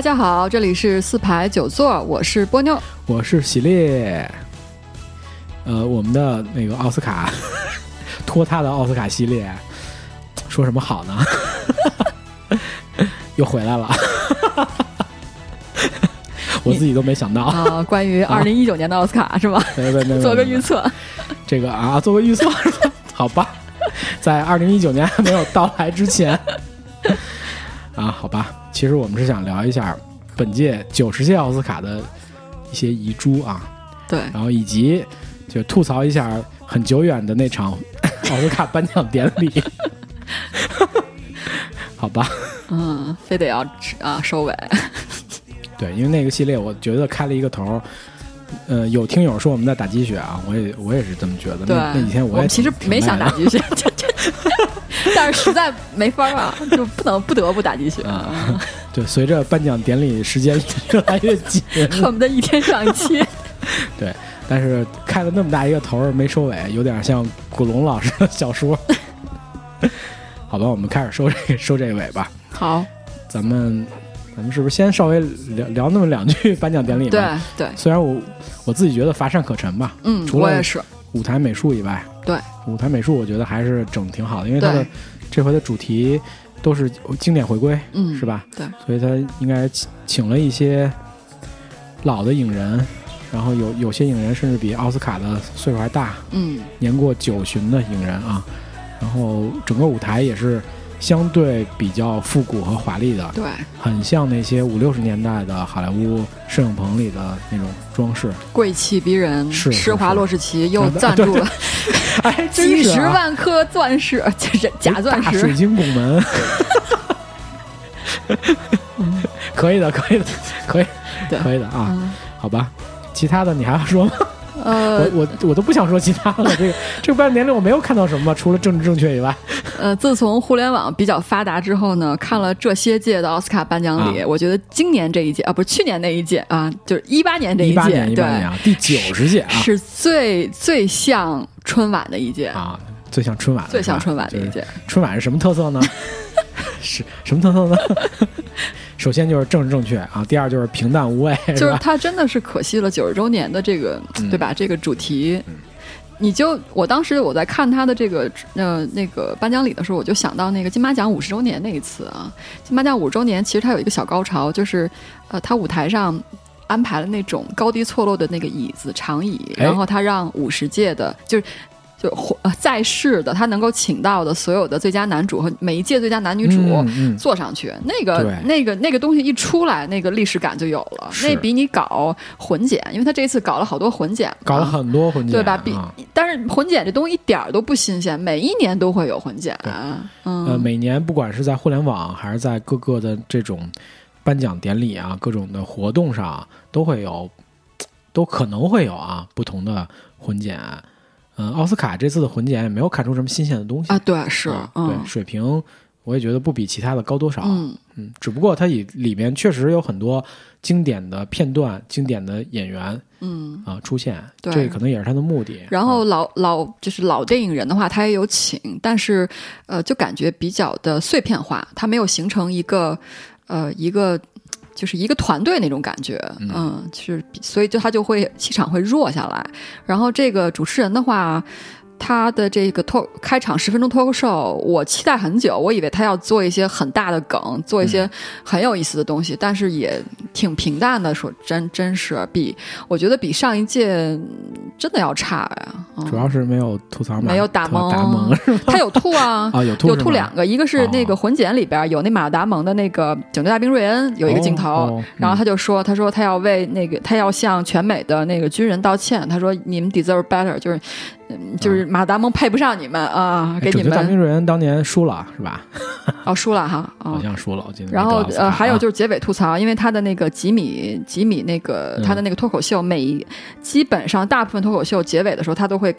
大家好，这里是四排九座，我是波妞，我是喜列。呃，我们的那个奥斯卡 托他的奥斯卡系列，说什么好呢？又回来了，我自己都没想到啊！关于二零一九年的奥斯卡是吗？对对对，做个预测。这个啊，做个预测，好吧，在二零一九年还没有到来之前啊，好吧。其实我们是想聊一下本届九十届奥斯卡的一些遗珠啊，对，然后以及就吐槽一下很久远的那场 奥斯卡颁奖典礼，好吧？嗯，非得要啊收尾。对，因为那个系列我觉得开了一个头，呃，有听友说我们在打鸡血啊，我也我也是这么觉得。那那几天我也其实没想打鸡血。但是实在没法啊，就不能不得不打鸡血啊。对，随着颁奖典礼时间 越来越紧，恨不得一天上一期。对，但是开了那么大一个头儿没收尾，有点像古龙老师的小说。好吧，我们开始收这收这个尾吧。好，咱们咱们是不是先稍微聊聊那么两句颁奖典礼？对对。虽然我我自己觉得乏善可陈吧。嗯，除了也是舞台美术以外。对。舞台美术，我觉得还是整挺好的，因为它的这回的主题都是经典回归，嗯，是吧？对，所以他应该请请了一些老的影人，然后有有些影人甚至比奥斯卡的岁数还大，嗯，年过九旬的影人啊，然后整个舞台也是。相对比较复古和华丽的，对，很像那些五六十年代的好莱坞摄影棚里的那种装饰，贵气逼人。是施华洛世奇又赞助了，哎，几十万颗钻石，假钻石，水晶拱门，可以的，可以的，可以，可以的啊，好吧，其他的你还要说吗？呃，我我我都不想说其他了。这个 这个颁奖典礼我没有看到什么，除了政治正确以外。呃，自从互联网比较发达之后呢，看了这些届的奥斯卡颁奖礼，我觉得今年这一届啊，不是去年那一届啊，就是一八年这一届，对，第九十届啊，是最最像春晚的一届啊，最像春晚，最像春晚的一届。春晚是什么特色呢？是什么特色呢？首先就是政治正确啊，第二就是平淡无味，就是他真的是可惜了九十周年的这个，对吧？这个主题，你就我当时我在看他的这个呃那个颁奖礼的时候，我就想到那个金马奖五十周年那一次啊，金马奖五十周年其实它有一个小高潮，就是呃，他舞台上安排了那种高低错落的那个椅子长椅，然后他让五十届的，就是。就在世的他能够请到的所有的最佳男主和每一届最佳男女主坐上去，那个那个那个东西一出来，那个历史感就有了。那比你搞混剪，因为他这次搞了好多混剪，搞了很多混剪，对吧？比但是混剪这东西一点都不新鲜，每一年都会有混剪。嗯，呃，每年不管是在互联网还是在各个的这种颁奖典礼啊，各种的活动上都会有，都可能会有啊不同的混剪。嗯，奥斯卡这次的混剪也没有看出什么新鲜的东西啊。对，是，对水平，我也觉得不比其他的高多少。嗯嗯，只不过它里里面确实有很多经典的片段、经典的演员，嗯啊出现，这可能也是他的目的。然后老老就是老电影人的话，他也有请，但是呃，就感觉比较的碎片化，它没有形成一个呃一个。就是一个团队那种感觉，嗯，就是所以就他就会气场会弱下来。然后这个主持人的话。他的这个脱开场十分钟脱口秀，我期待很久。我以为他要做一些很大的梗，做一些很有意思的东西，但是也挺平淡的。说真，真是比我觉得比上一届真的要差呀。主要是没有吐槽，没有打蒙，打蒙他有吐啊 啊，有吐有吐两个，一个是那个混剪里边有那马达蒙的那个警队大兵瑞恩有一个镜头，然后他就说，他说他要为那个他要向全美的那个军人道歉，他说你们 deserve better，就是。就是马达蒙配不上你们啊，给你们。大名瑞恩当年输了是吧？哦，输了哈，好像输了，我记得。然后呃，还有就是结尾吐槽，因为他的那个吉米吉米那个他的那个脱口秀，每基本上大部分脱口秀结尾的时候，他都会。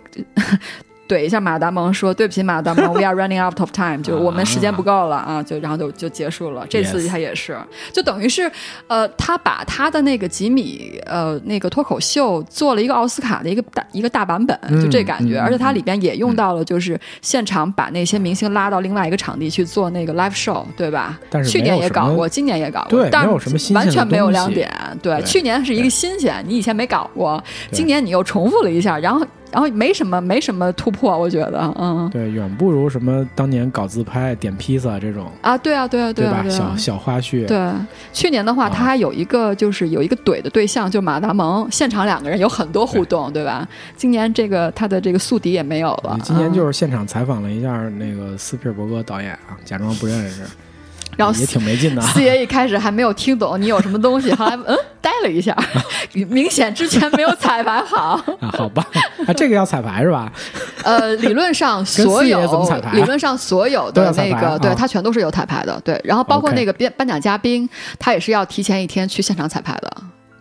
怼一下马达蒙，说对不起，马达蒙，We are running out of time，就我们时间不够了啊，就然后就就结束了。这次他也是，就等于是呃，他把他的那个吉米呃那个脱口秀做了一个奥斯卡的一个大一个大版本，就这感觉，而且它里边也用到了就是现场把那些明星拉到另外一个场地去做那个 live show，对吧？但是去年也搞过，今年也搞过，但是完全没有亮点。对，去年是一个新鲜，你以前没搞过，今年你又重复了一下，然后。然后没什么，没什么突破，我觉得，嗯，对，远不如什么当年搞自拍、点披萨这种啊，对啊，对啊，对啊，小小花絮。对，去年的话，他还有一个就是有一个怼的对象，就马达蒙，现场两个人有很多互动，对吧？今年这个他的这个宿敌也没有了。今年就是现场采访了一下那个斯皮尔伯格导演啊，假装不认识。然后也挺没劲的。四爷一开始还没有听懂你有什么东西，后来 嗯呆了一下，明显之前没有彩排好。啊，好吧，啊，这个要彩排是吧？呃，理论上所有理论上所有的那个，对他全都是有彩排的，对。然后包括那个颁颁奖嘉宾，他也是要提前一天去现场彩排的。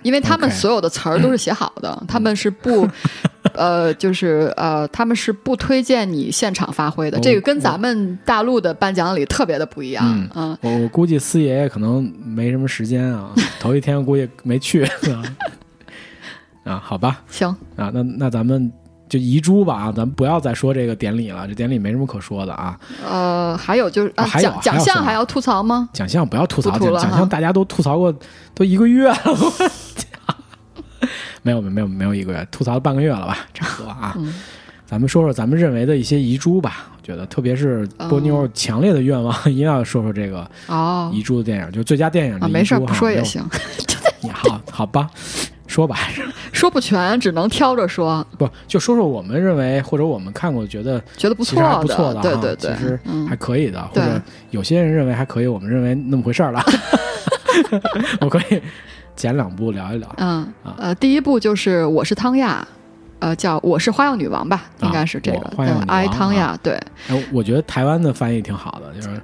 因为他们所有的词儿都是写好的，他们是不，呃，就是呃，他们是不推荐你现场发挥的。这个跟咱们大陆的颁奖礼特别的不一样。嗯，我我估计四爷爷可能没什么时间啊，头一天估计没去。啊，好吧，行啊，那那咱们就遗珠吧啊，咱们不要再说这个典礼了，这典礼没什么可说的啊。呃，还有就是啊，奖奖项还要吐槽吗？奖项不要吐槽，奖奖项大家都吐槽过，都一个月了。没有没有没有一个月，吐槽了半个月了吧，差不多啊。咱们说说咱们认为的一些遗珠吧。我觉得，特别是波妞强烈的愿望，一定要说说这个哦遗珠的电影，就最佳电影的没事不说也行。好，好吧，说吧，说不全，只能挑着说。不，就说说我们认为或者我们看过觉得觉得不错不错的，对对对，其实还可以的，或者有些人认为还可以，我们认为那么回事儿了。我可以。剪两部聊一聊，嗯呃，第一部就是我是汤亚，呃，叫我是花样女王吧，应该是这个，花样爱汤亚，对。哎，我觉得台湾的翻译挺好的，就是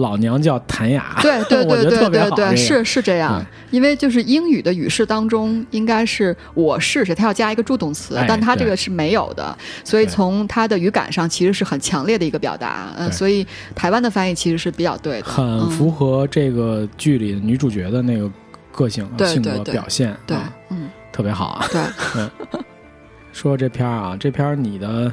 老娘叫谭雅，对对对对对对，是是这样，因为就是英语的语式当中应该是我是谁，它要加一个助动词，但它这个是没有的，所以从它的语感上其实是很强烈的一个表达，嗯，所以台湾的翻译其实是比较对的，很符合这个剧里女主角的那个。个性、性格表现，对，嗯，特别好啊。对，嗯，说这片儿啊，这片儿你的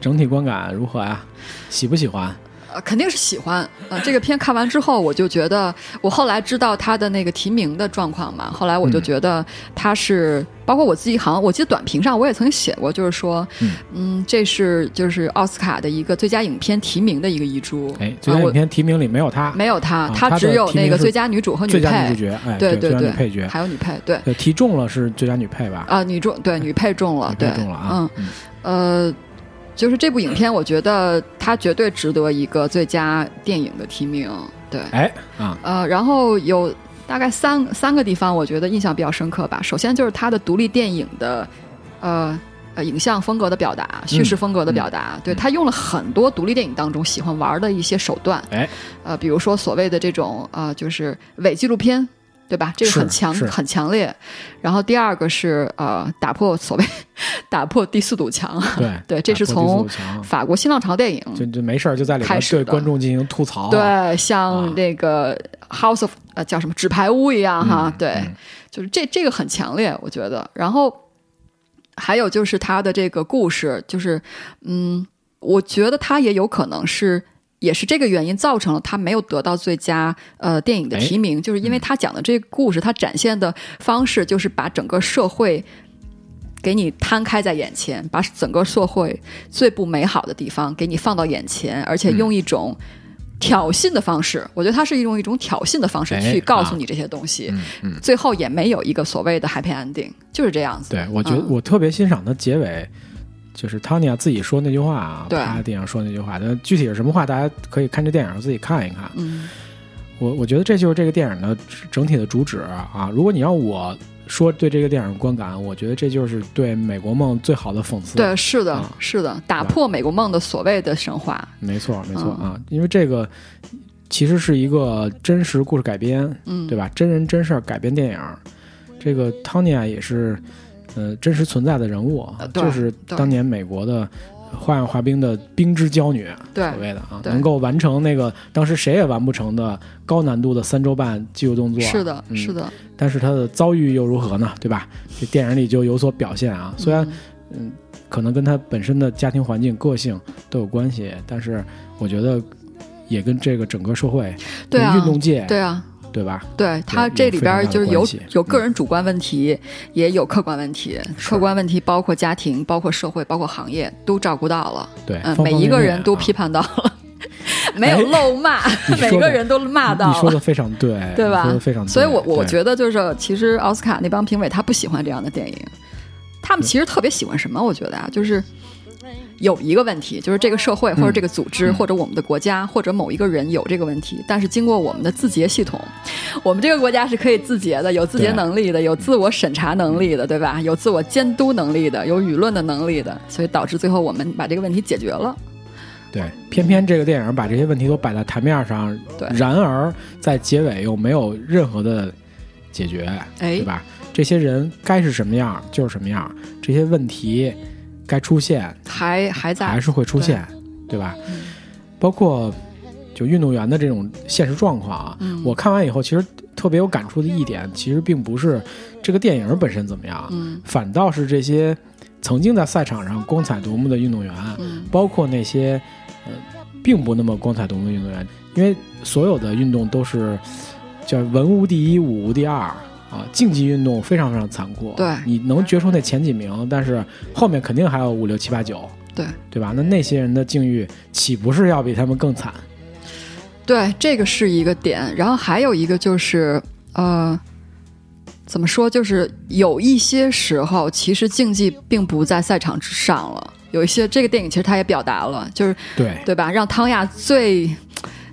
整体观感如何呀？喜不喜欢？呃，肯定是喜欢。呃，这个片看完之后，我就觉得，我后来知道他的那个提名的状况嘛，后来我就觉得他是，包括我自己，好像我记得短评上我也曾经写过，就是说，嗯，这是就是奥斯卡的一个最佳影片提名的一个遗珠。哎，最佳影片提名里没有他，没有他，他只有那个最佳女主和女配，最佳女主角，哎，对对对，配角还有女配，对，提中了是最佳女配吧？啊，女中对女配中了，对，中了啊，嗯，呃。就是这部影片，我觉得它绝对值得一个最佳电影的提名。对，哎，啊，呃，然后有大概三三个地方，我觉得印象比较深刻吧。首先就是它的独立电影的，呃呃，影像风格的表达，叙事风格的表达。对，他用了很多独立电影当中喜欢玩的一些手段。哎，呃，比如说所谓的这种呃，就是伪纪录片。对吧？这个很强，很强烈。然后第二个是呃，打破所谓打破第四堵墙。对对，这是从法国新浪潮电影就就没事儿就在里面对观众进行吐槽。对，像那个 House of 呃叫什么纸牌屋一样哈。对，就是这这个很强烈，我觉得。然后还有就是他的这个故事，就是嗯，我觉得他也有可能是。也是这个原因造成了他没有得到最佳呃电影的提名，就是因为他讲的这个故事，他展现的方式就是把整个社会给你摊开在眼前，把整个社会最不美好的地方给你放到眼前，而且用一种挑衅的方式，我觉得他是用一种挑衅的方式去告诉你这些东西，最后也没有一个所谓的 happy ending，就是这样子。对我觉得我特别欣赏的结尾。就是汤尼亚自己说那句话啊，他电影说那句话，但具体是什么话，大家可以看这电影自己看一看。嗯，我我觉得这就是这个电影的整体的主旨啊。如果你让我说对这个电影观感，我觉得这就是对美国梦最好的讽刺。对，是的，是的，打破美国梦的所谓的神话。没错，没错啊，因为这个其实是一个真实故事改编，嗯，对吧？真人真事儿改编电影，这个汤尼亚也是。呃，真实存在的人物，就是当年美国的花样滑冰的冰之娇女，所谓的啊，能够完成那个当时谁也完不成的高难度的三周半肌肉动作。是的，嗯是的，但是她的遭遇又如何呢？对吧？这电影里就有所表现啊。虽然嗯，可能跟她本身的家庭环境、个性都有关系，但是我觉得也跟这个整个社会、对啊运动界，对啊，对吧？对他这里边就是有有个人主观问题，也有客观问题。客观问题包括家庭、包括社会、包括行业都照顾到了，对，嗯，每一个人都批判到了，没有漏骂，每个人都骂到了。你说的非常对，对吧非常对。所以我我觉得就是，其实奥斯卡那帮评委他不喜欢这样的电影，他们其实特别喜欢什么？我觉得啊，就是有一个问题，就是这个社会或者这个组织、嗯或者我们的国家或者某一个人有这个问题，但是经过我们的自洁系统，我们这个国家是可以自洁的，有自洁能力的，有自我审查能力的，对吧？有自我监督能力的，有舆论的能力的，所以导致最后我们把这个问题解决了。对，偏偏这个电影把这些问题都摆在台面上，对然而在结尾又没有任何的解决，哎对吧？这些人该是什么样就是什么样，这些问题该出现还还在。还是会出现，对。吧？包括就运动员的这种现实状况啊，嗯。我看完以后其实特别有感触的一点，其实并不是这个电影本身怎么样，嗯。反倒是这些曾经在赛场上光彩夺目的运动员，嗯。包括那些呃并不那么光彩夺目的运动员，因为所有的运动都是叫文无第一，武无第二啊。竞技运动非常非常残酷，对你能决出那前几名，但是后面肯定还有五六七八九，对对吧？那那些人的境遇岂不是要比他们更惨？对，这个是一个点。然后还有一个就是，呃，怎么说？就是有一些时候，其实竞技并不在赛场之上了。有一些这个电影其实他也表达了，就是对对吧？让汤亚最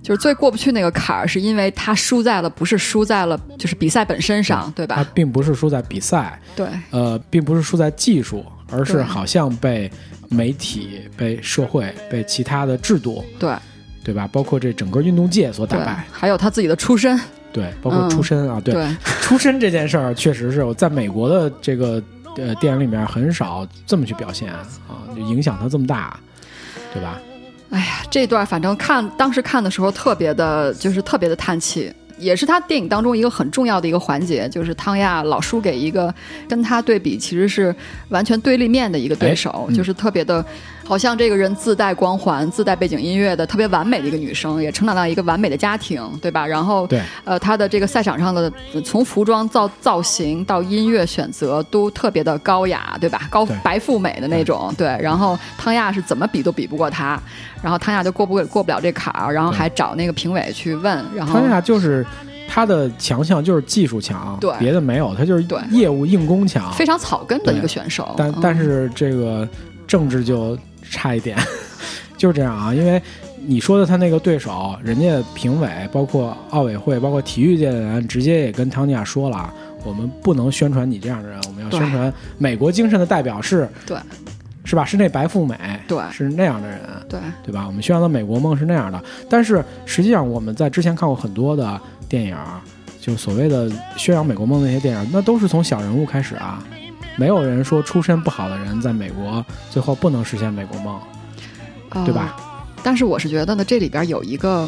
就是最过不去那个坎儿，是因为他输在了不是输在了就是比赛本身上，对吧他？并不是输在比赛，对呃，并不是输在技术，而是好像被媒体、被社会、被其他的制度，对对吧？包括这整个运动界所打败，，还有他自己的出身，对，包括出身啊，对，对 出身这件事儿，确实是我在美国的这个呃电影里面很少这么去表现啊，就影响他这么大，对吧？哎呀，这段反正看当时看的时候特别的，就是特别的叹气，也是他电影当中一个很重要的一个环节，就是汤亚老输给一个跟他对比其实是完全对立面的一个对手，哎嗯。就是特别的，好像这个人自带光环、自带背景音乐的特别完美的一个女生，也成长到一个完美的家庭，对吧？然后对，呃，她的这个赛场上的从服装造造型到音乐选择都特别的高雅，对吧？高对。白富美的那种，对。然后汤亚是怎么比都比不过她，然后汤亚就过不过不了这坎儿，然后还找那个评委去问，然后汤亚就是他的强项就是技术强，对。别的没有，他就是对。业务硬功强，非常草根的一个选手，但嗯。但是这个政治就差一点，就是这样啊，因为你说的他那个对手，人家评委包括奥委会，包括体育界的人，直接也跟汤尼亚说了，我们不能宣传你这样的人，我们要宣传美国精神的代表是，对是吧？是那白富美，对是那样的人，对对吧？我们宣扬的美国梦是那样的，但是实际上我们在之前看过很多的电影，就所谓的宣扬美国梦那些电影，那都是从小人物开始啊。没有人说出身不好的人在美国最后不能实现美国梦，呃对吧？但是我是觉得呢，这里边有一个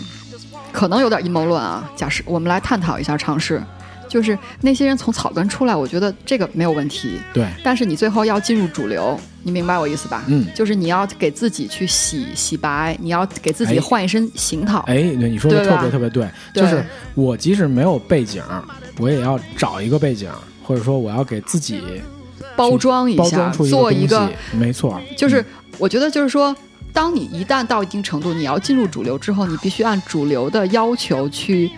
可能有点阴谋论啊。假设我们来探讨一下尝试，就是那些人从草根出来，我觉得这个没有问题。对，但是你最后要进入主流，你明白我意思吧？嗯，就是你要给自己去洗洗白，你要给自己哎换一身行头。哎，对你说的特别特别对，对就是我即使没有背景，我也要找一个背景，或者说我要给自己包装一下，做一个，没错，就是嗯我觉得就是说，当你一旦到一定程度，你要进入主流之后，你必须按主流的要求去，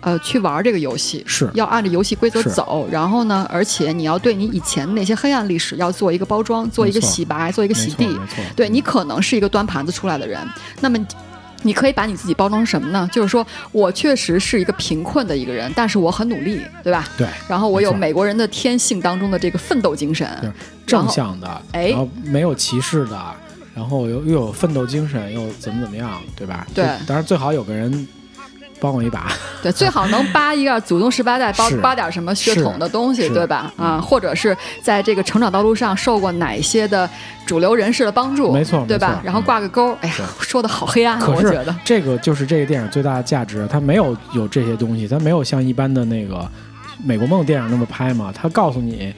呃，去玩这个游戏。是要按照游戏规则走，然后呢，而且你要对你以前那些黑暗历史要做一个包装，做一个洗白，做一个洗地对你可能是一个端盘子出来的人，那么。你可以把你自己包装成什么呢？就是说我确实是一个贫困的一个人，但是我很努力，对吧？对然后我有美国人的天性当中的这个奋斗精神，正向的，哎然后没有歧视的，然后又又有奋斗精神，又怎么怎么样，对吧？对就当然最好有个人帮我一把。对，最好能扒一个祖宗十八代，扒是扒点什么血统的东西，对吧？啊，或者是在这个成长道路上受过哪些的主流人士的帮助，没错对吧？然后挂个钩。哎呀，说的好黑暗啊，我觉得。这个就是这个电影最大的价值，它没有有这些东西，它没有像一般的那个美国梦电影那么拍嘛，它告诉你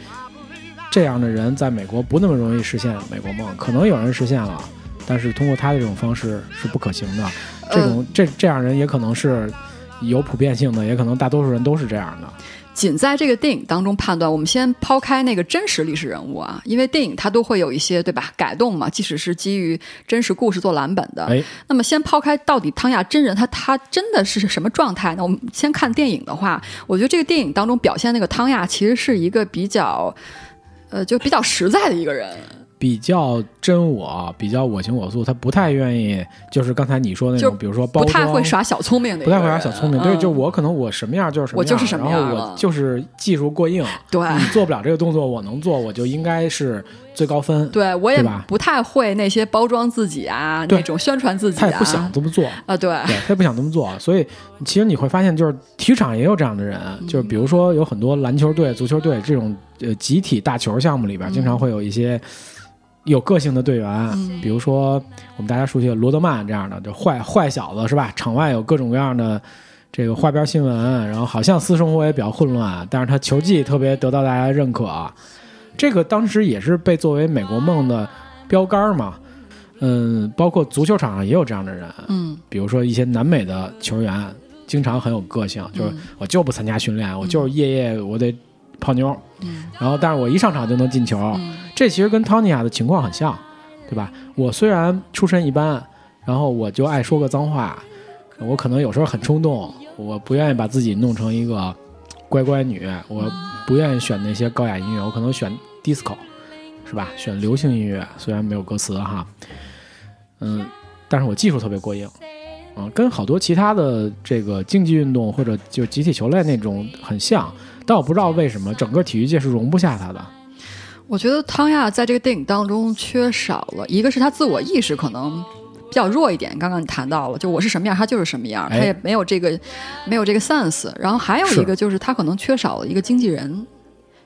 这样的人在美国不那么容易实现美国梦，可能有人实现了，但是通过他的这种方式是不可行的。这种这这样人也可能是有普遍性的，也可能大多数人都是这样的。仅在这个电影当中判断，我们先抛开那个真实历史人物啊，因为电影它都会有一些对吧改动嘛，即使是基于真实故事做蓝本的。哎，那么先抛开到底汤亚真人他他真的是什么状态呢？我们先看电影的话，我觉得这个电影当中表现那个汤亚其实是一个比较，呃，就比较实在的一个人。比较真我，比较我行我素，他不太愿意，就是刚才你说那种，比如说包不太会耍小聪明的人，不太会耍小聪明，对，嗯就我可能我什么样就是什么样，我就是什么样然后我就是技术过硬，对。你做不了这个动作，我能做，我就应该是最高分。对我也不太会那些包装自己啊，那种宣传自己啊，他也不想这么做，啊，对，对，他也不想这么做，所以其实你会发现，就是体育场也有这样的人，嗯。就是比如说有很多篮球队、足球队这种呃集体大球项目里边，经常会有一些有个性的队员，嗯。比如说我们大家熟悉的罗德曼这样的，就坏坏小子是吧？场外有各种各样的这个花边新闻，然后好像私生活也比较混乱，但是他球技特别得到大家认可，这个当时也是被作为美国梦的标杆嘛。嗯，包括足球场上也有这样的人，嗯。比如说一些南美的球员，经常很有个性，就是嗯。我就不参加训练，我就是夜夜我得泡妞，嗯然后但是我一上场就能进球，嗯这其实跟汤尼亚的情况很像，对吧？我虽然出身一般，然后我就爱说个脏话，我可能有时候很冲动，我不愿意把自己弄成一个乖乖女，我不愿意选那些高雅音乐，我可能选 disco，是吧？选流行音乐，虽然没有歌词哈，嗯，但是我技术特别过硬。啊，跟好多其他的这个竞技运动或者就集体球类那种很像，但我不知道为什么整个体育界是容不下他的。我觉得汤亚在这个电影当中缺少了一个是他自我意识可能比较弱一点，刚刚你谈到了，就我是什么样，他就是什么样，哎他也没有这个没有这个 sense。然后还有一个就是他可能缺少了一个经纪人，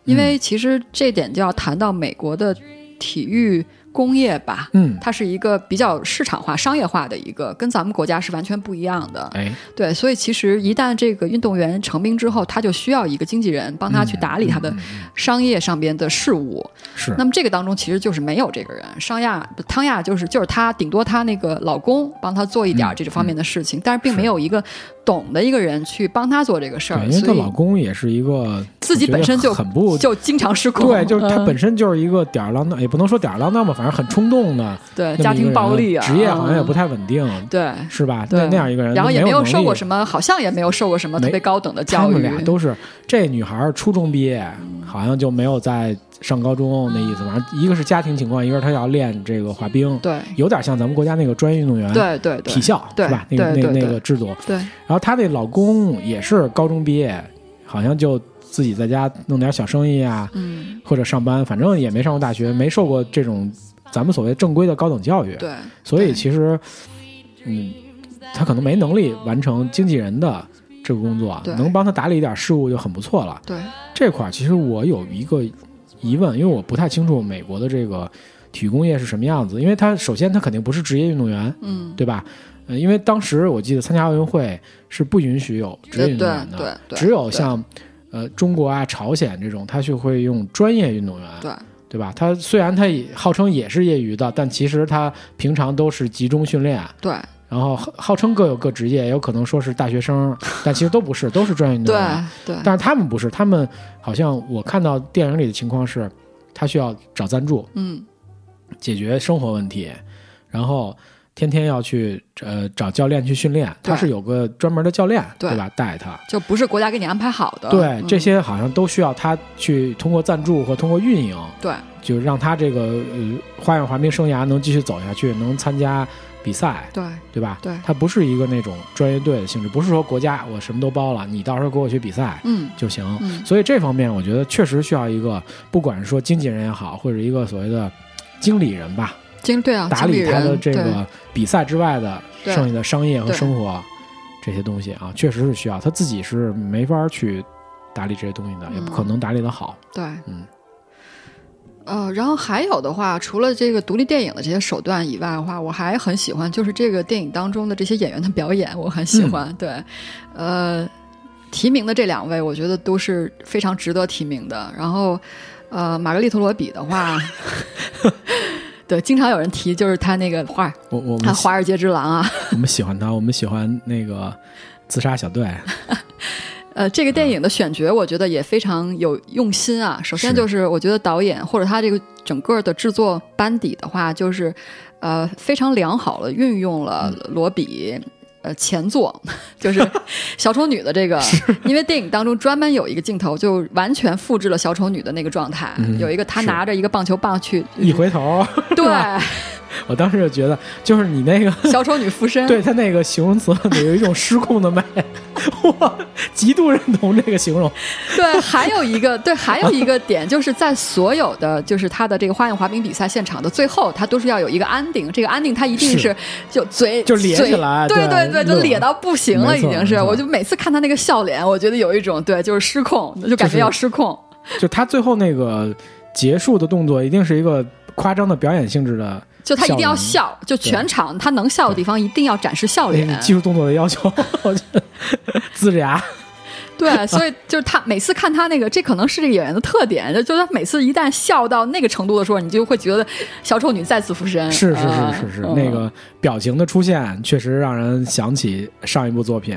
因为其实这点就要谈到美国的体育工业吧。嗯，它是一个比较市场化、商业化的一个，跟咱们国家是完全不一样的。哎，对，所以其实一旦这个运动员成名之后，他就需要一个经纪人帮他去打理他的商业上边的事务。是那么这个当中其实就是没有这个人，商亚汤亚就是就是他，顶多他那个老公帮他做一点嗯这方面的事情，但是并没有一个懂的一个人去帮他做这个事儿，因为她老公也是一个自己本身就很不就经常失控。对，就是他嗯本身就是一个吊儿郎当，也不能说吊儿郎当吧，反正很冲动的对家庭暴力啊，职业好像也不嗯太稳定，对。是吧？对那那样一个人，然后也没有受过。什么，好像也没有受过什么特别高等的教育。他们俩都是这女孩儿初中毕业，好像就没有在上高中那意思。反正一个是家庭情况，一个是她要练这个滑冰，对有点像咱们国家那个专业运动员对对对体校对是吧？那个那个那个制度。对，然后她那老公也是高中毕业，好像就自己在家弄点小生意啊，嗯，或者上班，反正也没上过大学，没受过这种咱们所谓正规的高等教育。对，所以其实，嗯，他可能没能力完成经纪人的这个工作，能帮他打理一点事务就很不错了。对，这块儿其实我有一个疑问，因为我不太清楚美国的这个体育工业是什么样子，因为他首先他肯定不是职业运动员，嗯，对吧？呃，因为当时我记得参加奥运会是不允许有职业运动员的，只有像呃中国啊、朝鲜这种，他就会用专业运动员，对对吧？他虽然他也号称也是业余的，但其实他平常都是集中训练，对然后号号称各有各职业，也有可能说是大学生，但其实都不是，都是专业运动 对员。对，但是他们不是，他们好像我看到电影里的情况是，他需要找赞助嗯解决生活问题，然后天天要去呃找教练去训练，他是有个专门的教练对。吧？带他。就不是国家给你安排好的。对，嗯。这些好像都需要他去通过赞助和通过运营，对。就让他这个呃花样滑冰生涯能继续走下去，能参加比赛，对。对吧？对。他不是一个那种专业队的性质，不是说国家我什么都包了，你到时候给我去比赛嗯。就行。嗯。所以这方面我觉得确实需要一个，不管是说经纪人也好，或者一个所谓的经理人吧，经对啊，打理理他的这个比赛之外的对剩下的商业和生活，这些东西啊，确实是需要他自己是没法去打理这些东西的，也不可能打理的好。对，嗯。呃，然后还有的话，除了这个独立电影的这些手段以外的话，我还很喜欢，就是这个电影当中的这些演员的表演，我很喜欢。对，呃，提名的这两位，我觉得都是非常值得提名的。然后，呃，玛格丽特·罗比的话，对，经常有人提，就是他那个画，我我他《华尔街之狼》啊，我们喜欢他，我们喜欢那个《自杀小队》。呃，这个电影的选角我觉得也非常有用心啊。首先就是我觉得导演或者他这个整个的制作班底的话，就是呃非常良好的运用了罗比呃前作 就是小丑女的这个，因为电影当中专门有一个镜头就完全复制了小丑女的那个状态，有一个她拿着一个棒球棒去一回头，对。我当时就觉得，就是你那个 小丑女附身，对她那个形容词有一种失控的美，我极度认同这个形容。对，还有一个对，还有一个点，就是在所有的就是他的这个花样滑冰比赛现场的最后，他都是要有一个安定，这个安定他一定是就嘴就咧起来，对对对，就咧到不行了，已经是。我就每次看他那个笑脸，我觉得有一种对，就是失控，就感觉要失控。就他最后那个结束的动作，一定是一个夸张的表演性质的。就他一定要笑，就全场他能笑的地方一定要展示笑脸。技术动作的要求，呲着牙。对，所以就是他每次看他那个，这可能是这个演员的特点，就是他每次一旦笑到那个程度的时候，你就会觉得小丑女再次附身。是是是是是，那个表情的出现确实让人想起上一部作品。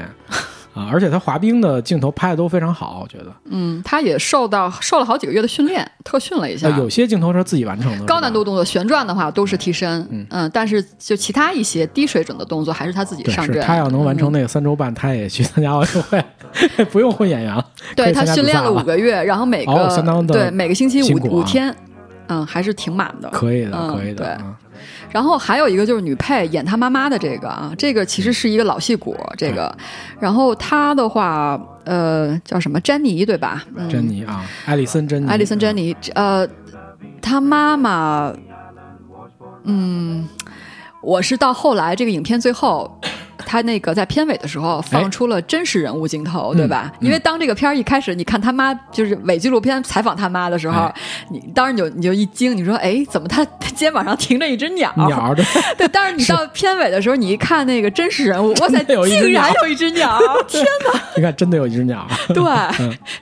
啊！而且他滑冰的镜头拍的都非常好，我觉得。嗯，他也受到受了好几个月的训练，特训了一下。有些镜头是自己完成的。高难度动作旋转的话都是替身，嗯，但是就其他一些低水准的动作还是他自己上阵。他要能完成那个三周半，他也去参加奥运会，不用混演员了。对他训练了五个月，然后每个对每个星期五五天，嗯，还是挺满的。可以的，可以的。对。然后还有一个就是女配演她妈妈的这个啊，这个其实是一个老戏骨，这个。然后她的话，呃，叫什么？珍妮对吧？珍妮啊，艾丽森珍妮。艾丽森珍妮，呃，她妈妈，嗯，我是到后来这个影片最后。他那个在片尾的时候放出了真实人物镜头，对吧？因为当这个片儿一开始，你看他妈就是伪纪录片采访他妈的时候，你当时你就你就一惊，你说：“哎，怎么他肩膀上停着一只鸟？” 鸟对对。但是你到片尾的时候，你一看那个真实人物，哇塞，竟然有一只鸟！天哪！你看，真的有一只鸟。对，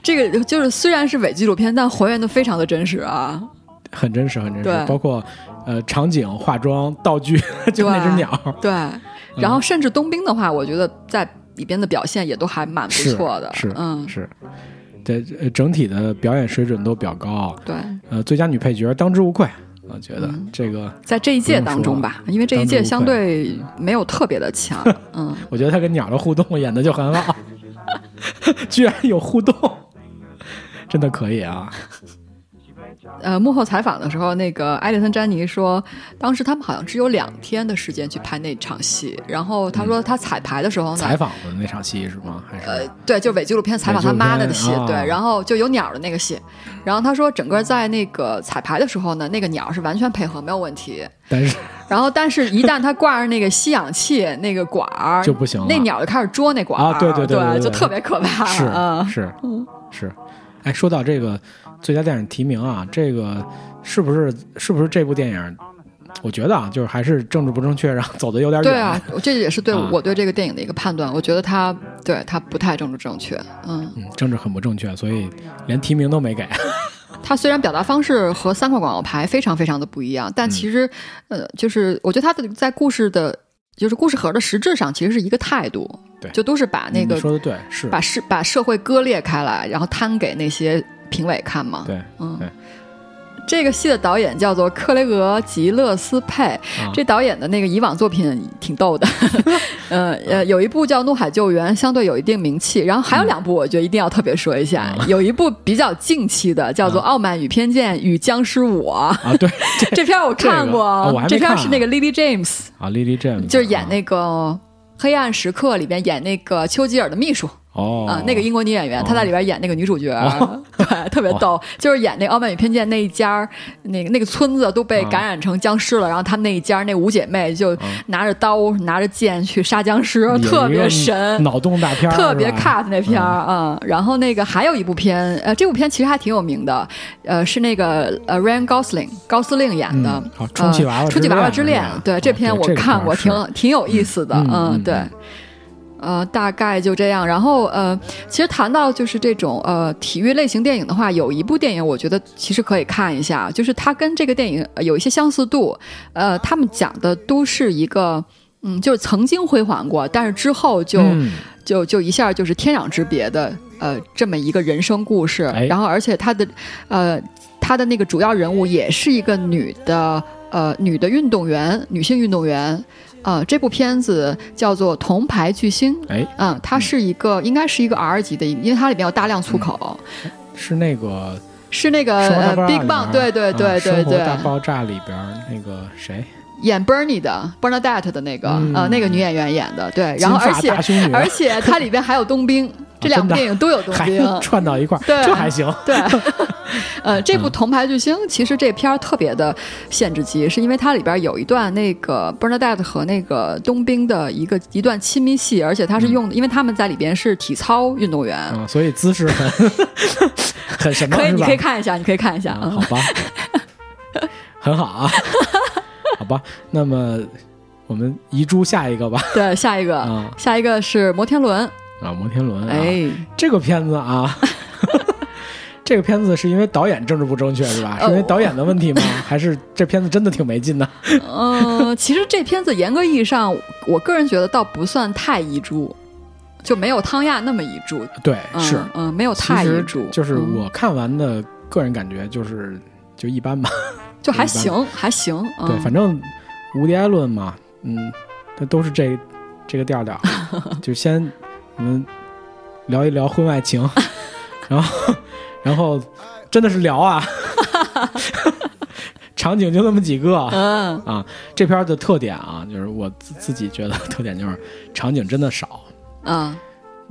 这个就是虽然是伪纪录片，但还原的非常的真实啊，很真实，很真实。包括呃场景、化妆、道具，就那只鸟。对。然后甚至冬兵的话，我觉得在里边的表现也都还蛮不错的，是，嗯，是，对，整体的表演水准都比较高。对，呃，最佳女配角当之无愧，我觉得这个在这一届当中吧，因为这一届相对没有特别的强。嗯，我觉得他跟鸟的互动演的就很好，居然有互动，真的可以啊。呃，幕后采访的时候，那个艾丽森·詹妮说，当时他们好像只有两天的时间去拍那场戏。然后他说，他彩排的时候呢，采访的那场戏是吗？还是呃，对，就伪纪录片采访他妈的的戏，对。然后就有鸟的那个戏。然后他说，整个在那个彩排的时候呢，那个鸟是完全配合，没有问题。但是，然后，但是一旦他挂上那个吸氧气那个管儿就不行了，那鸟就开始捉那管儿啊，对对对，就特别可怕。是是是，哎，说到这个。最佳电影提名啊，这个是不是是不是这部电影？我觉得啊，就是还是政治不正确，然后走的有点远。对啊，这也是对我对这个电影的一个判断。我觉得他对他不太政治正确，嗯，政治很不正确，所以连提名都没给。他虽然表达方式和三块广告牌非常非常的不一样，但其实呃，就是我觉得他的在故事的，就是故事盒的实质上其实是一个态度，对，就都是把那个说的对，是把社把社会割裂开来，然后摊给那些。评委看吗？对，嗯，这个戏的导演叫做克雷格·吉勒斯佩，这导演的那个以往作品挺逗的，呃呃，有一部叫《怒海救援》，相对有一定名气，然后还有两部，我觉得一定要特别说一下，有一部比较近期的，叫做《傲慢与偏见与僵尸我》啊，对，这片我看过，这片是那个 Lily James 啊，Lily James 就是演那个《黑暗时刻》里边演那个丘吉尔的秘书。哦，啊，那个英国女演员，她在里边演那个女主角，对，特别逗，就是演那《傲慢与偏见》那一家儿，那个那个村子都被感染成僵尸了，然后他们那一家儿那五姐妹就拿着刀、拿着剑去杀僵尸，特别神。脑洞大片，特别是吧？cut 那片儿啊、然后那个还有一部片，呃，这部片其实还挺有名的，呃，是那个呃 Ryan Gosling 高司令演的，充气娃娃呃充气娃娃之恋对，哦这片我看过，挺挺有意思的，嗯嗯。对。呃，大概就这样。然后呃，其实谈到就是这种呃体育类型电影的话，有一部电影我觉得其实可以看一下，就是它跟这个电影呃有一些相似度。呃，他们讲的都是一个嗯，就是曾经辉煌过，但是之后就、嗯就就一下就是天壤之别的呃这么一个人生故事。哎然后而且他的呃他的那个主要人物也是一个女的呃女的运动员，女性运动员。呃，这部片子叫做《铜牌巨星》。哎，嗯，它是一个，应该是一个 R 级的，因为它里面有大量粗口，是那个是那个《生活大呃爆炸》Big 里 Bang，边对对啊对对对，大爆炸》里边儿那个谁，演 Bernie 的 Bernadette 的那个、嗯呃那个女演员演的，对，然后而且而且 它里边还有冬兵，这两部电影都有冬 还兵，串到一块儿，对这还行。对，呃，这嗯部《铜牌巨星》其实这片儿特别的限制级，是因为它里边有一段那个 Bernadette 和那个冬兵的一个一段亲密戏，而且它是用的，因为他们在里边是体操运动员。嗯，所以姿势很很什么？可以，你可以看一下，你可以看一下。啊，嗯好吧，很好啊，好吧，那么我们移珠下一个吧。对，下一个，啊下一个是摩天轮。啊，摩天轮啊，哎，这个片子啊，这个片子是因为导演政治不正确是吧？是因为导演的问题吗？还是这片子真的挺没劲的？嗯、其实这片子严格意义上，我个人觉得倒不算太遗珠，就没有汤亚那么遗珠。对，嗯、是，嗯，没有太遗珠，就是嗯我看完的个人感觉就是就一般吧。就还行，还行。嗯、对，反正无敌艾伦嘛，嗯，他都是这这个调调，就先我们聊一聊婚外情，然后然后真的是聊啊，场景就那么几个。嗯啊，这片的特点啊，就是我自自己觉得特点就是场景真的少，嗯，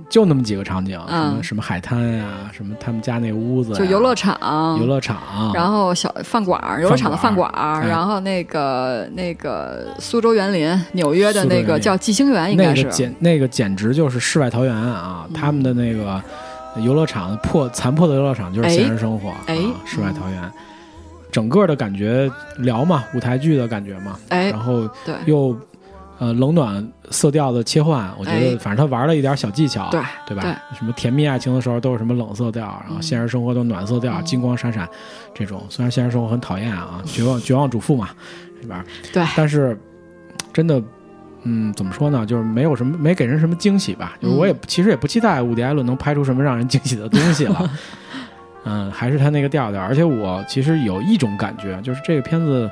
就那么几个场景，什么嗯。什么海滩呀、什么他们家那屋子呀、就游乐场，游乐场，然后小饭馆儿，游乐场的饭馆然后那个那个苏州园林，纽约的那个叫季星园，应那个该是。简那个简直就是世外桃源啊！他们的那个游乐场破残破的游乐场就是现实生活，哎。啊，世外桃源。整个的感觉聊嘛，舞台剧的感觉嘛，哎。然，后对。又呃冷暖色调的切换，我觉得哎反正他玩了一点小技巧，对对吧？对什么甜蜜爱情的时候都是什么冷色调，然后嗯现实生活都暖色调，嗯金光闪闪这种。虽然现实生活很讨厌啊，绝望绝望主妇嘛，里边，对但是真的。嗯，怎么说呢？就是没有什么，没给人什么惊喜吧。就是我也、其实也不期待伍迪·艾伦能拍出什么让人惊喜的东西了。嗯，还是他那个调调。而且我其实有一种感觉，就是这个片子，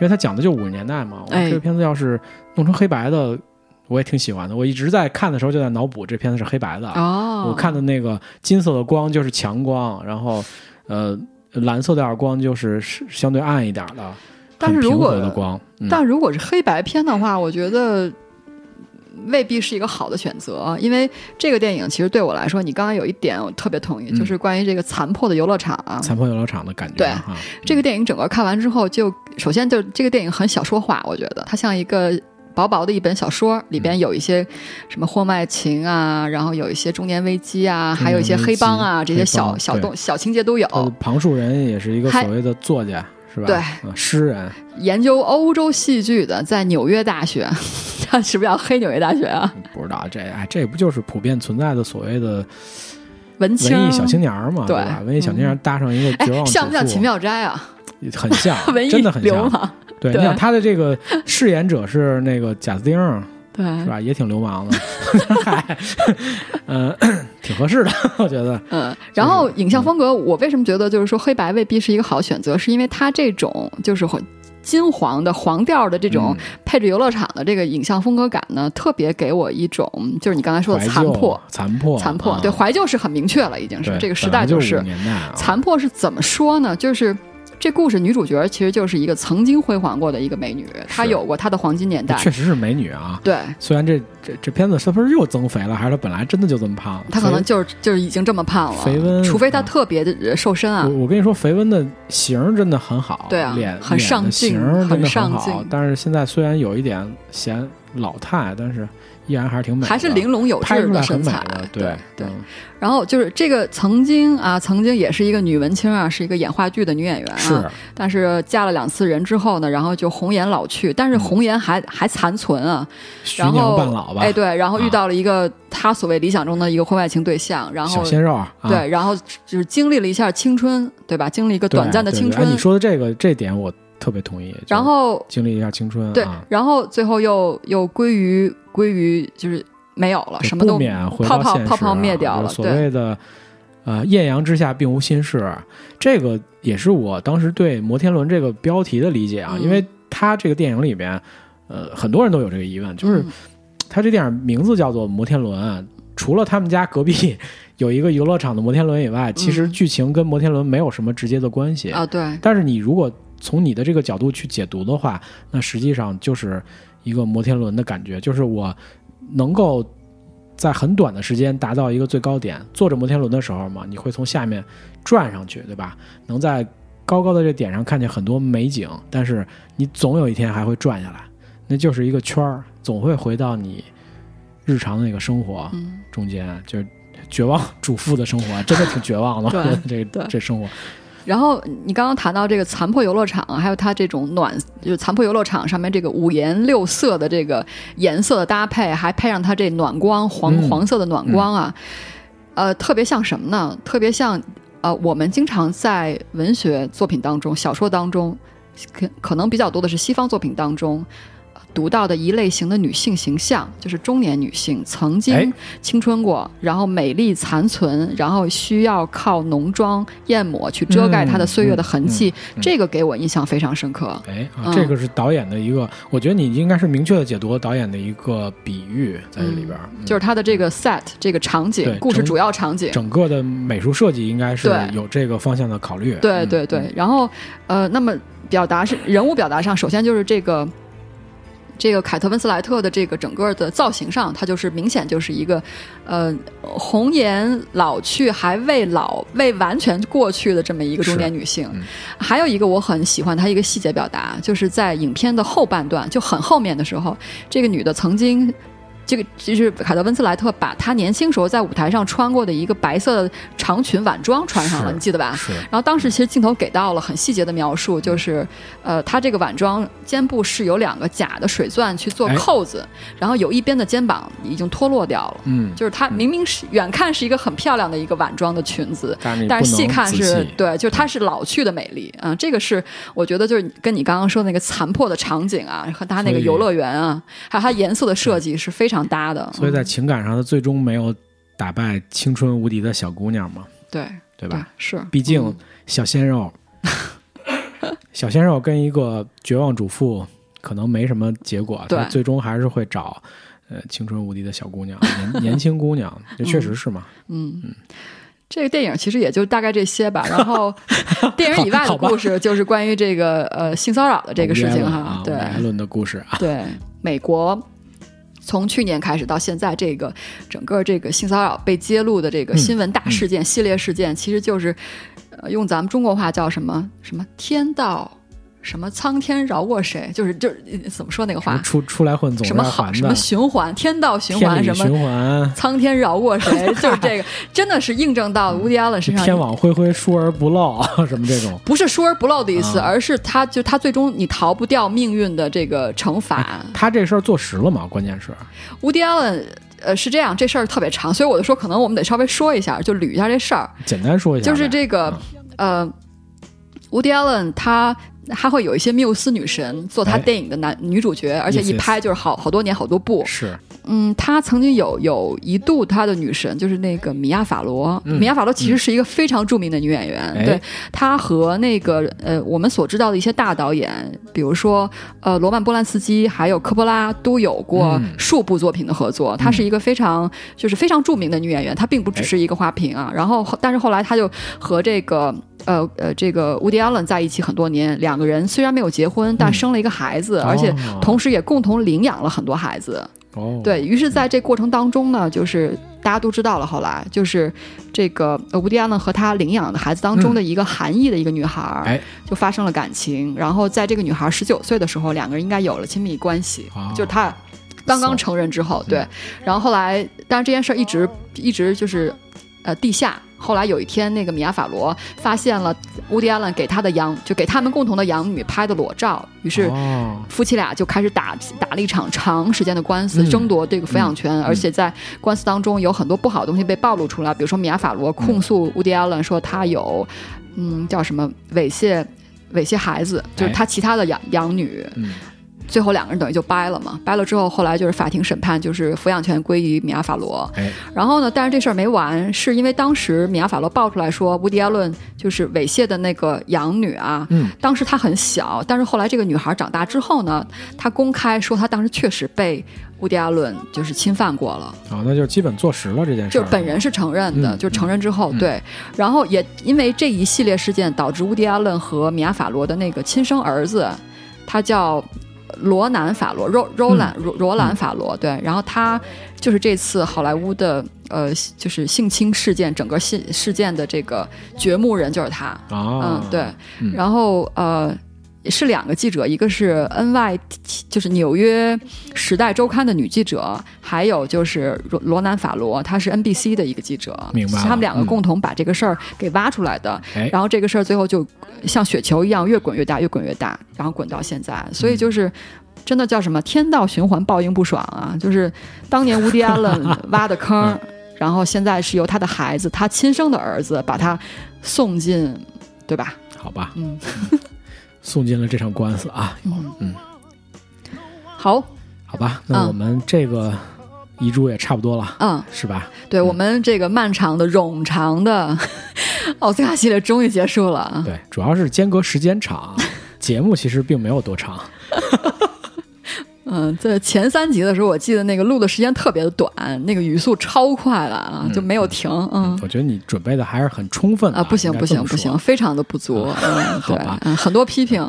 因为他讲的就五十年代嘛，我哎这个片子要是弄成黑白的，我也挺喜欢的。我一直在看的时候就在脑补这片子是黑白的。哦，我看的那个金色的光就是强光，然后呃蓝色调光就是是相对暗一点的，但是如果和的光，嗯、但如果是黑白片的话，我觉得未必是一个好的选择，因为这个电影其实对我来说，你刚刚有一点我特别同意，嗯就是关于这个残破的游乐场。残破游乐场的感觉对哈，这个电影整个看完之后就，首先就这个电影很小说化，我觉得它像一个。薄薄的一本小说，里边有一些什么婚外情啊，然后有一些中年危机啊，还有一些黑帮啊，这些小小动小情节都有。旁述人也是一个所谓的作家，是吧？对嗯诗人，研究欧洲戏剧的，在纽约大学，他是不是要黑纽约大学啊？不知道这哎，这不就是普遍存在的所谓的文艺小青年儿嘛，对吧？文艺小青年搭上一个绝哎，望像不像秦妙斋啊？很像 真的很像。流氓，对，你想他的这个饰演者是那个贾斯汀，对，是吧？也挺流氓的，嗨，嗯，挺合适的，我觉得。嗯，然后影像风格，我为什么觉得就是说黑白未必是一个好选择，是因为他这种就是很金黄的黄调的这种嗯。配置游乐场的这个影像风格感呢，特别给我一种就是你刚才说的残破，残破，残破，啊。对，怀旧是很明确了，已经是这个时代就是。残破是怎么说呢？就是这故事女主角其实就是一个曾经辉煌过的一个美女，她有过她的黄金年代，确实是美女啊。对，虽然这这这片子是不是又增肥了，还是她本来真的就这么胖？她可能就是就是已经这么胖了，肥温，除非她特别的瘦身啊。我我跟你说，肥温的型真的很好，对啊，脸很上镜，很上镜。但是现在虽然有一点显老态，但是。依然还是挺美，还是玲珑有致的身材，对对。然后就是这个曾经啊，曾经也是一个女文青啊，是一个演话剧的女演员啊。但是嫁了两次人之后呢，然后就红颜老去，但是红颜还还残存啊。虚娘半老吧。哎，对，然后遇到了一个她所谓理想中的一个婚外情对象，然后小鲜肉。啊对，然后就是经历了一下青春，对吧？经历一个短暂的青春。你说的这个这点我。特别同意，然后经历一下青春，对，然后最后又又归于归于就是没有了，什么都泡泡泡泡灭掉了。所谓的呃艳阳之下并无新事，这个也是我当时对摩天轮这个标题的理解啊，因为他这个电影里边，呃，很多人都有这个疑问，就是他这电影名字叫做摩天轮，除了他们家隔壁有一个游乐场的摩天轮以外，其实剧情跟摩天轮没有什么直接的关系啊。对，但是你如果从你的这个角度去解读的话，那实际上就是一个摩天轮的感觉，就是我能够在很短的时间达到一个最高点。坐着摩天轮的时候嘛，你会从下面转上去，对吧？能在高高的这点上看见很多美景，但是你总有一天还会转下来，那就是一个圈儿，总会回到你日常的那个生活中间，就是绝望主妇的生活，真的挺绝望的，这这生活。然后你刚刚谈到这个残破游乐场，还有它这种暖，就是残破游乐场上面这个五颜六色的这个颜色的搭配，还配上它这暖光黄黄色的暖光啊，呃，特别像什么呢？特别像呃，我们经常在文学作品当中、小说当中，可可能比较多的是西方作品当中。读到的一类型的女性形象，就是中年女性，曾经青春过，然后美丽残存，然后需要靠浓妆艳抹去遮盖她的岁月的痕迹。这个给我印象非常深刻。哎，这个是导演的一个，我觉得你应该是明确的解读导演的一个比喻在这里边，就是他的这个 set 这个场景，故事主要场景，整个的美术设计应该是有这个方向的考虑。对对对，然后呃，那么表达是人物表达上，首先就是这个。这个凯特温斯莱特的这个整个的造型上，她就是明显就是一个，呃，红颜老去还未老、未完全过去的这么一个中年女性。还有一个我很喜欢她一个细节表达，就是在影片的后半段就很后面的时候，这个女的曾经。这个就是凯特温斯莱特把她年轻时候在舞台上穿过的一个白色的长裙晚装穿上了，你记得吧？是。然后当时其实镜头给到了很细节的描述，就是呃，她这个晚装肩部是有两个假的水钻去做扣子，然后有一边的肩膀已经脱落掉了。嗯。就是她明明是远看是一个很漂亮的一个晚装的裙子，但是细看是对，就是她是老去的美丽。嗯，这个是我觉得就是跟你刚刚说那个残破的场景啊，和它那个游乐园啊，还有它颜色的设计是非常。搭的，所以在情感上，他最终没有打败青春无敌的小姑娘嘛？对，对吧？是，毕竟小鲜肉，小鲜肉跟一个绝望主妇可能没什么结果，他最终还是会找呃青春无敌的小姑娘，年 年轻姑娘，这确实是嘛？嗯嗯，这个电影其实也就大概这些吧。然后 电影以外的故事就是关于这个呃性骚扰的这个事情哈，对，艾伦的故事啊，对，美国。从去年开始到现在，这个整个这个性骚扰被揭露的这个新闻大事件、系列事件，其实就是，呃，用咱们中国话叫什么什么天道。什么苍天饶过谁？就是就是怎么说那个话？出出来混总什么好什么循环天道循环什么循环苍天饶过谁？就是这个真的是印证到乌迪阿伦身上。天网恢恢疏而不漏 什么这种？不是疏而不漏的意思，而是他就他最终你逃不掉命运的这个惩罚。他这事儿坐实了吗？关键是乌迪阿伦呃是这样，这事儿特别长，所以我就说可能我们得稍微说一下，就捋一下这事儿。简单说一下，就是这个呃，乌迪阿伦他。他会有一些缪斯女神做他电影的男女主角，而且一拍就是好好多年好多部。是，嗯，他曾经有有一度他的女神就是那个米娅法罗，米娅法罗其实是一个非常著名的女演员。对，她和那个呃我们所知道的一些大导演，比如说呃罗曼波兰斯基还有科波拉都有过数部作品的合作。她是一个非常就是非常著名的女演员，她并不只是一个花瓶啊。然后但是后来她就和这个。呃呃，这个 Woody Allen 在一起很多年，两个人虽然没有结婚，但生了一个孩子，而且同时也共同领养了很多孩子。哦，对于是，在这过程当中呢，就是大家都知道了，后来就是这个乌迪安伦和他领养的孩子当中的一个韩裔的一个女孩，哎，就发生了感情。然后在这个女孩十九岁的时候，两个人应该有了亲密关系，就是他刚刚成人之后，对。然后后来，但是这件事儿一直一直就是呃地下。后来有一天，那个米亚·法罗发现了乌迪·艾伦给他的养，就给他们共同的养女拍的裸照，于是夫妻俩就开始打打了一场长时间的官司，争夺这个抚养权。而且在官司当中，有很多不好的东西被暴露出来，比如说米亚·法罗控诉乌迪·艾伦说他有，嗯，叫什么猥亵猥亵孩子，就是他其他的养养女。最后两个人等于就掰了嘛，掰了之后，后来就是法庭审判，就是抚养权归于米亚·法罗。然后呢，但是这事儿没完，是因为当时米亚·法罗爆出来说，乌迪·艾伦就是猥亵的那个养女啊。嗯。当时她很小，但是后来这个女孩长大之后呢，她公开说她当时确实被乌迪·艾伦就是侵犯过了。啊，那就基本坐实了这件事。就本人是承认的，就承认之后，对。然后也因为这一系列事件，导致乌迪·艾伦和米亚·法罗的那个亲生儿子，他叫。罗南·法罗，罗罗兰罗罗兰·法罗，对，然后他就是这次好莱坞的呃，就是性侵事件整个性事件的这个掘墓人就是他，嗯，对，然后呃。是两个记者，一个是 N Y，就是纽约时代周刊的女记者，还有就是罗罗南法罗，她是 N B C 的一个记者，明白？他们两个共同把这个事儿给挖出来的，然后这个事儿最后就像雪球一样越滚越大，越滚越大，然后滚到现在，所以就是真的叫什么天道循环，报应不爽啊！就是当年吴迪安伦挖的坑，然后现在是由他的孩子，他亲生的儿子把他送进，对吧？好吧，嗯。送进了这场官司啊！嗯，好，好吧，那我们这个遗嘱也差不多了，嗯，是吧？对我们这个漫长的、冗长的 奥斯卡系列终于结束了。对，主要是间隔时间长，节目其实并没有多长。嗯，在前三集的时候，我记得那个录的时间特别的短，那个语速超快了啊，就没有停。嗯，我觉得你准备的还是很充分啊，不行不行不行，非常的不足。嗯，好吧，嗯，很多批评。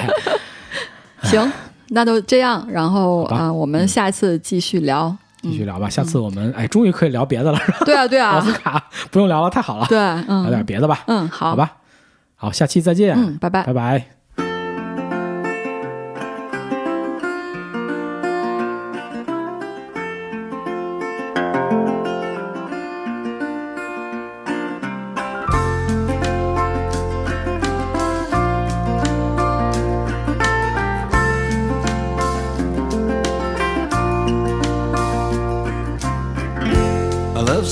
行，那就这样，然后啊，我们下一次继续聊，继续聊吧。下次我们哎，终于可以聊别的了，是吧？对啊，对啊，奥斯卡不用聊了，太好了。对，聊点别的吧。嗯，好，好吧，好，下期再见。嗯，拜拜，拜拜。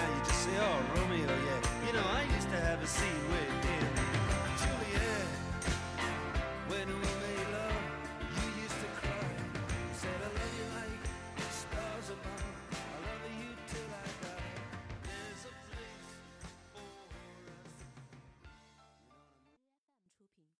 now you just say, oh, Romeo, yeah. You know, I used to have a scene with him.